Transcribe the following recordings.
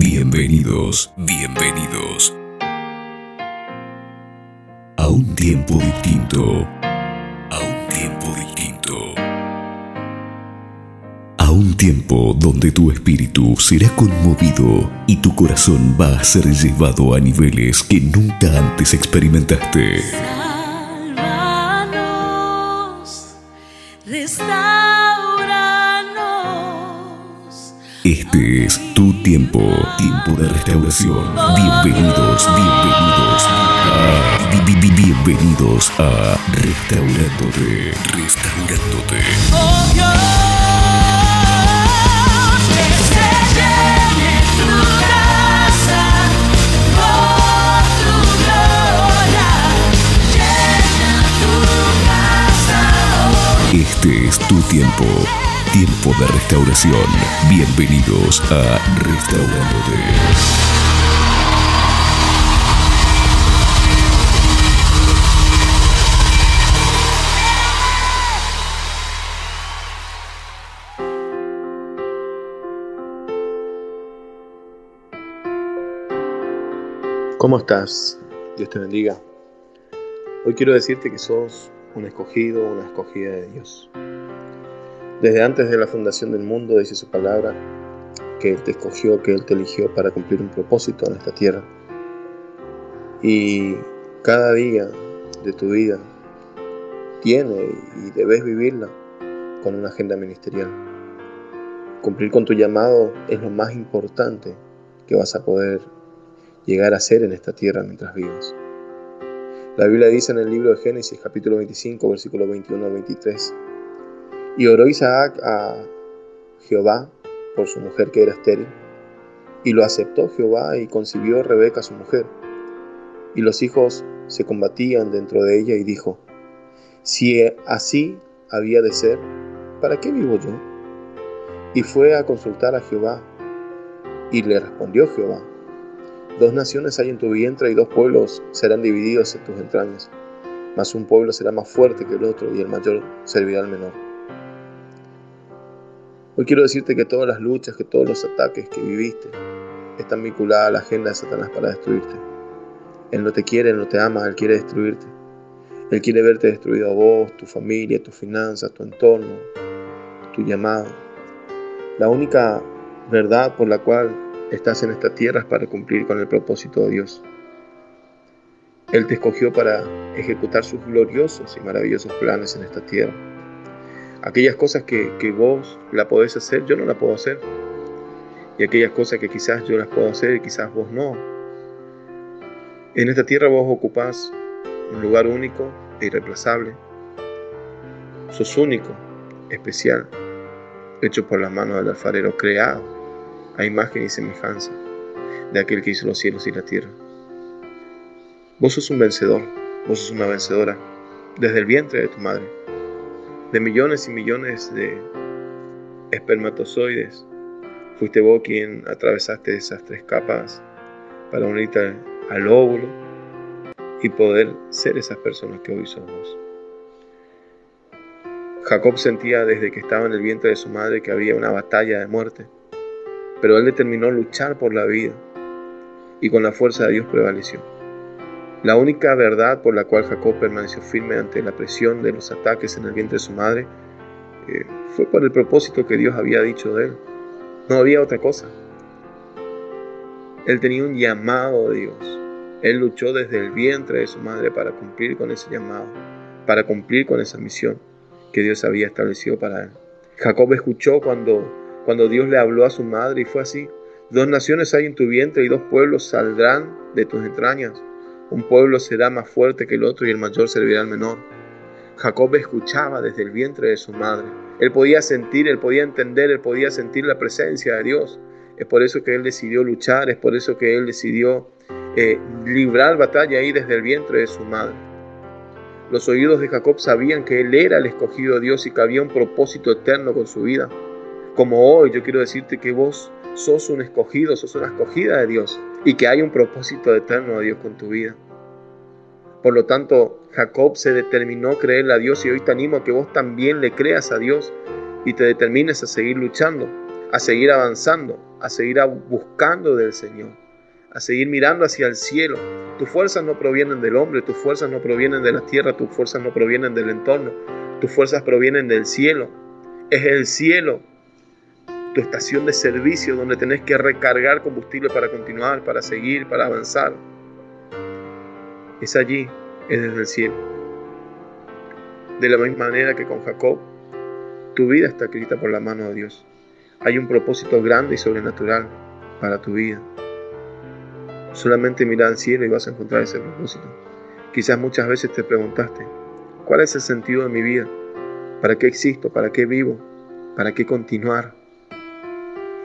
Bienvenidos, bienvenidos a un tiempo distinto, a un tiempo distinto, a un tiempo donde tu espíritu será conmovido y tu corazón va a ser llevado a niveles que nunca antes experimentaste. Sálvanos, restauranos. Este es tu tiempo, tiempo de restauración. Bienvenidos, bienvenidos a, bi- bi- bi- bienvenidos a Restaurándote, Restaurándote. Oh Dios, que tu casa tu gloria. Llena tu casa. Este es tu tiempo, tiempo de restauración. Bienvenidos a Restaurándote. ¿Cómo estás? Dios te bendiga. Hoy quiero decirte que sos un escogido, una escogida de Dios. Desde antes de la fundación del mundo dice su palabra que Él te escogió, que Él te eligió para cumplir un propósito en esta tierra. Y cada día de tu vida tiene y debes vivirla con una agenda ministerial. Cumplir con tu llamado es lo más importante que vas a poder llegar a ser en esta tierra mientras vivas. La Biblia dice en el libro de Génesis capítulo 25 versículo 21 al 23, y oró Isaac a Jehová por su mujer que era estéril, y lo aceptó Jehová y concibió Rebeca su mujer, y los hijos se combatían dentro de ella y dijo, si así había de ser, ¿para qué vivo yo? Y fue a consultar a Jehová, y le respondió Jehová, Dos naciones hay en tu vientre y dos pueblos serán divididos en tus entrañas. Mas un pueblo será más fuerte que el otro y el mayor servirá al menor. Hoy quiero decirte que todas las luchas, que todos los ataques que viviste están vinculados a la agenda de Satanás para destruirte. Él no te quiere, Él no te ama, Él quiere destruirte. Él quiere verte destruido a vos, tu familia, tus finanzas, tu entorno, tu llamado. La única verdad por la cual estás en esta tierra es para cumplir con el propósito de Dios. Él te escogió para ejecutar sus gloriosos y maravillosos planes en esta tierra. Aquellas cosas que, que vos la podés hacer, yo no la puedo hacer. Y aquellas cosas que quizás yo las puedo hacer y quizás vos no. En esta tierra vos ocupás un lugar único e irreemplazable. Sos único, especial, hecho por la mano del alfarero, creado a imagen y semejanza de aquel que hizo los cielos y la tierra. Vos sos un vencedor, vos sos una vencedora, desde el vientre de tu madre, de millones y millones de espermatozoides. Fuiste vos quien atravesaste esas tres capas para unirte al óvulo y poder ser esas personas que hoy sos vos. Jacob sentía desde que estaba en el vientre de su madre que había una batalla de muerte pero él determinó luchar por la vida y con la fuerza de Dios prevaleció. La única verdad por la cual Jacob permaneció firme ante la presión de los ataques en el vientre de su madre eh, fue por el propósito que Dios había dicho de él. No había otra cosa. Él tenía un llamado de Dios. Él luchó desde el vientre de su madre para cumplir con ese llamado, para cumplir con esa misión que Dios había establecido para él. Jacob escuchó cuando cuando Dios le habló a su madre y fue así. Dos naciones hay en tu vientre y dos pueblos saldrán de tus entrañas. Un pueblo será más fuerte que el otro y el mayor servirá al menor. Jacob escuchaba desde el vientre de su madre. Él podía sentir, él podía entender, él podía sentir la presencia de Dios. Es por eso que él decidió luchar, es por eso que él decidió eh, librar batalla ahí desde el vientre de su madre. Los oídos de Jacob sabían que él era el escogido de Dios y que había un propósito eterno con su vida como hoy, yo quiero decirte que vos sos un escogido, sos una escogida de Dios y que hay un propósito eterno de Dios con tu vida. Por lo tanto, Jacob se determinó creerle a Dios y hoy te animo a que vos también le creas a Dios y te determines a seguir luchando. a seguir avanzando, a seguir buscando del Señor, a seguir mirando hacia el cielo. Tus fuerzas no provienen del hombre, tus fuerzas no provienen de la tierra, tus fuerzas no provienen del entorno, tus fuerzas provienen del cielo. Es el cielo tu estación de servicio donde tenés que recargar combustible para continuar, para seguir, para avanzar. Es allí, es desde el cielo. De la misma manera que con Jacob, tu vida está escrita por la mano de Dios. Hay un propósito grande y sobrenatural para tu vida. Solamente mira al cielo y vas a encontrar ese propósito. Quizás muchas veces te preguntaste, ¿cuál es el sentido de mi vida? ¿Para qué existo? ¿Para qué vivo? ¿Para qué continuar?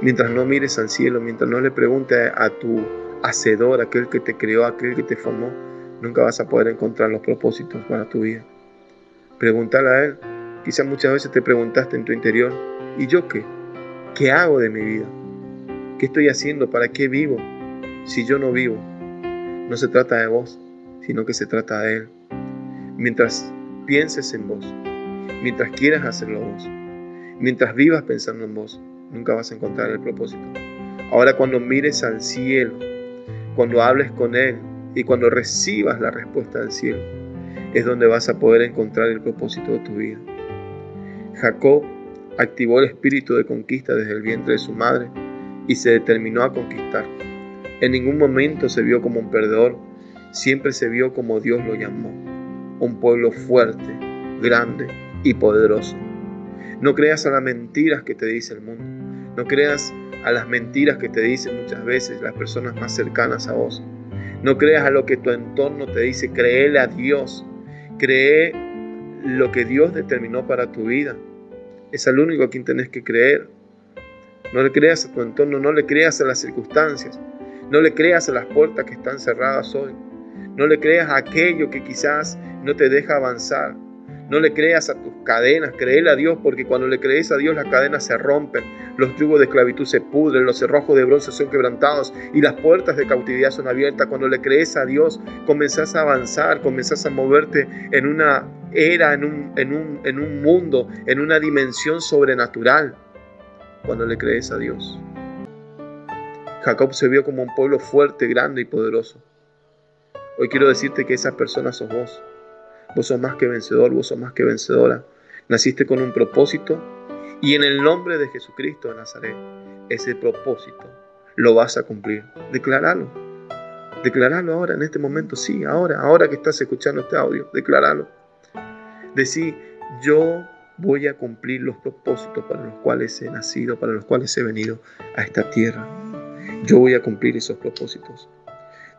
Mientras no mires al cielo, mientras no le preguntes a tu hacedor, aquel que te creó, aquel que te formó, nunca vas a poder encontrar los propósitos para tu vida. Pregúntale a Él. Quizás muchas veces te preguntaste en tu interior, ¿y yo qué? ¿Qué hago de mi vida? ¿Qué estoy haciendo? ¿Para qué vivo? Si yo no vivo, no se trata de vos, sino que se trata de Él. Mientras pienses en vos, mientras quieras hacerlo vos, mientras vivas pensando en vos, nunca vas a encontrar el propósito. Ahora cuando mires al cielo, cuando hables con Él y cuando recibas la respuesta del cielo, es donde vas a poder encontrar el propósito de tu vida. Jacob activó el espíritu de conquista desde el vientre de su madre y se determinó a conquistar. En ningún momento se vio como un perdedor, siempre se vio como Dios lo llamó, un pueblo fuerte, grande y poderoso. No creas a las mentiras que te dice el mundo. No creas a las mentiras que te dicen muchas veces las personas más cercanas a vos. No creas a lo que tu entorno te dice. Créele a Dios. Cree lo que Dios determinó para tu vida. Es al único a quien tenés que creer. No le creas a tu entorno, no le creas a las circunstancias. No le creas a las puertas que están cerradas hoy. No le creas a aquello que quizás no te deja avanzar. No le creas a tus cadenas, créele a Dios, porque cuando le crees a Dios las cadenas se rompen, los yugos de esclavitud se pudren, los cerrojos de bronce son quebrantados y las puertas de cautividad son abiertas. Cuando le crees a Dios, comenzás a avanzar, comenzás a moverte en una era, en un, en un, en un mundo, en una dimensión sobrenatural. Cuando le crees a Dios. Jacob se vio como un pueblo fuerte, grande y poderoso. Hoy quiero decirte que esa persona sos vos. Vos sos más que vencedor, vos sos más que vencedora. Naciste con un propósito y en el nombre de Jesucristo de Nazaret, ese propósito lo vas a cumplir. Declaralo. Declaralo ahora, en este momento, sí, ahora, ahora que estás escuchando este audio, declaralo. Decí, yo voy a cumplir los propósitos para los cuales he nacido, para los cuales he venido a esta tierra. Yo voy a cumplir esos propósitos.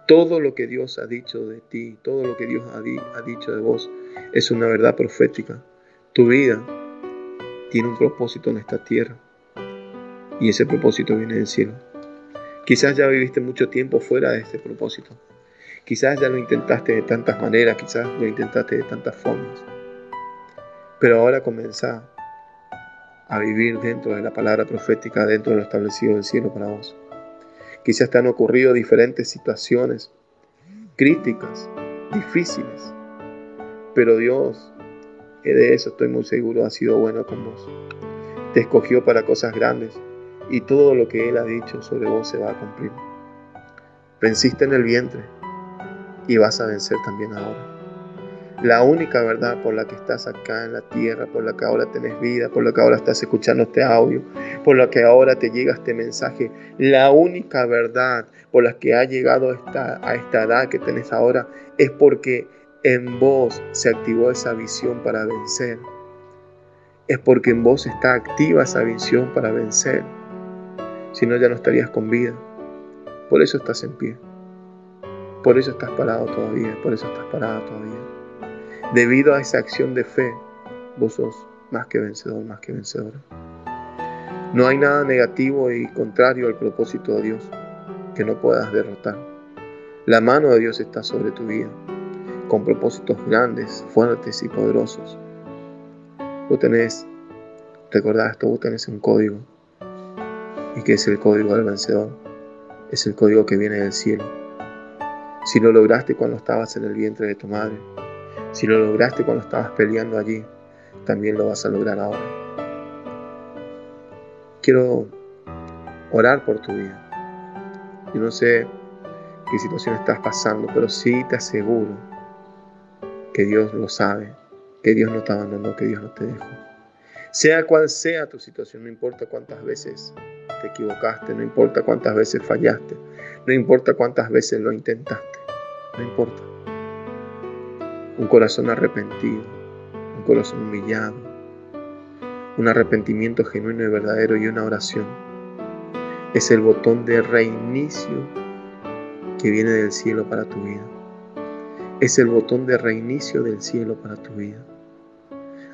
Todo lo que Dios ha dicho de ti, todo lo que Dios ha, dicho de vos, es una verdad profética. Tu vida tiene un propósito en esta tierra y ese propósito viene del cielo. Quizás ya viviste mucho tiempo fuera de este propósito. Quizás ya lo intentaste de tantas maneras, quizás lo intentaste de tantas formas. Pero ahora comenzá a vivir dentro de la palabra profética, dentro de lo establecido del cielo para vos. Quizás te han ocurrido diferentes situaciones críticas, difíciles, pero Dios, de eso estoy muy seguro, ha sido bueno con vos. Te escogió para cosas grandes y todo lo que Él ha dicho sobre vos se va a cumplir. Venciste en el vientre y vas a vencer también ahora. La única verdad por la que estás acá en la tierra, por la que ahora tenés vida, por la que ahora estás escuchando este audio, por la que ahora te llega este mensaje, la única verdad por la que ha llegado esta, a esta edad que tenés ahora es porque en vos se activó esa visión para vencer. Es porque en vos está activa esa visión para vencer. Si no, ya no estarías con vida. Por eso estás en pie. Por eso estás parado todavía. Por eso estás parada todavía. Debido a esa acción de fe, vos sos más que vencedor, más que vencedora. No hay nada negativo y contrario al propósito de Dios que no puedas derrotar. La mano de Dios está sobre tu vida, con propósitos grandes, fuertes y poderosos. Vos tenés, recordad esto, vos tenés un código, y que es el código del vencedor, es el código que viene del cielo. Si lo lograste cuando estabas en el vientre de tu madre, si lo lograste cuando estabas peleando allí, también lo vas a lograr ahora. Quiero orar por tu vida. Yo no sé qué situación estás pasando, pero sí te aseguro que Dios lo sabe, que Dios no te abandonó, que Dios no te dejó. Sea cual sea tu situación, no importa cuántas veces te equivocaste, no importa cuántas veces fallaste, no importa cuántas veces lo intentaste, no importa. Un corazón arrepentido, un corazón humillado, un arrepentimiento genuino y verdadero y una oración es el botón de reinicio que viene del cielo para tu vida. Es el botón de reinicio del cielo para tu vida.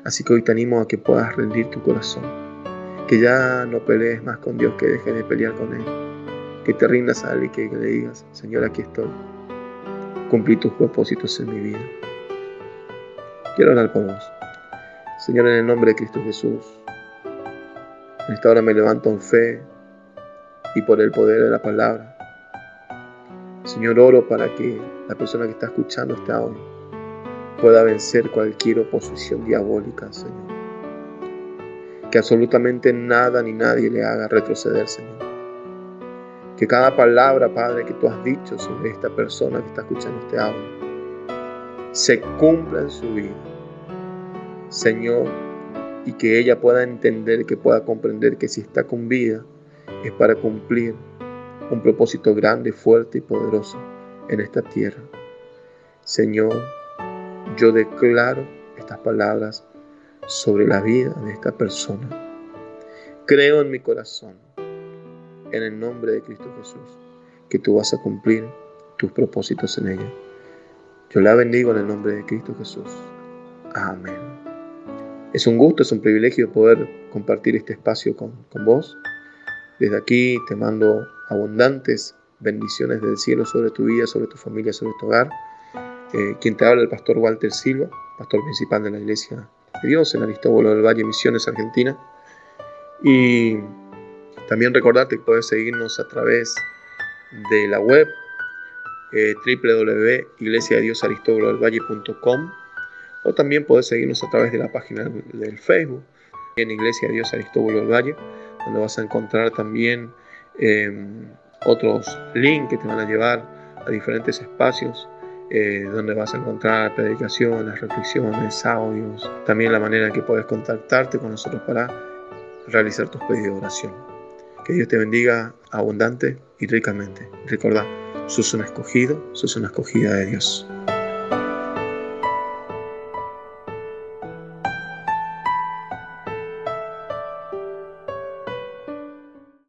Así que hoy te animo a que puedas rendir tu corazón, que ya no pelees más con Dios, que dejes de pelear con Él, que te rindas a Él y que le digas, Señor, aquí estoy, cumplí tus propósitos en mi vida. Quiero orar por vos. Señor, en el nombre de Cristo Jesús, en esta hora me levanto en fe y por el poder de la palabra. Señor, oro para que la persona que está escuchando este audio pueda vencer cualquier oposición diabólica, Señor. Que absolutamente nada ni nadie le haga retroceder, Señor. Que cada palabra, Padre, que tú has dicho sobre esta persona que está escuchando este audio, se cumpla en su vida. Señor, y que ella pueda entender, que pueda comprender que si está con vida es para cumplir un propósito grande, fuerte y poderoso en esta tierra. Señor, yo declaro estas palabras sobre la vida de esta persona. Creo en mi corazón, en el nombre de Cristo Jesús, que tú vas a cumplir tus propósitos en ella. Yo la bendigo en el nombre de Cristo Jesús. Amén. Es un gusto, es un privilegio poder compartir este espacio con, con vos. Desde aquí te mando abundantes bendiciones del cielo sobre tu vida, sobre tu familia, sobre tu hogar. Eh, quien te habla el pastor Walter Silva, pastor principal de la Iglesia de Dios en Aristóbulo del Valle, Misiones, Argentina. Y también recordarte que puedes seguirnos a través de la web eh, www.iglesiadiosaristóbulodelvalle.com o también puedes seguirnos a través de la página del Facebook en Iglesia de Dios Aristóbulo del Valle, donde vas a encontrar también eh, otros links que te van a llevar a diferentes espacios eh, donde vas a encontrar predicaciones, reflexiones, audios, también la manera en que puedes contactarte con nosotros para realizar tus pedidos de oración. Que Dios te bendiga abundante y ricamente. Recuerda, sos un escogido, sos una escogida de Dios.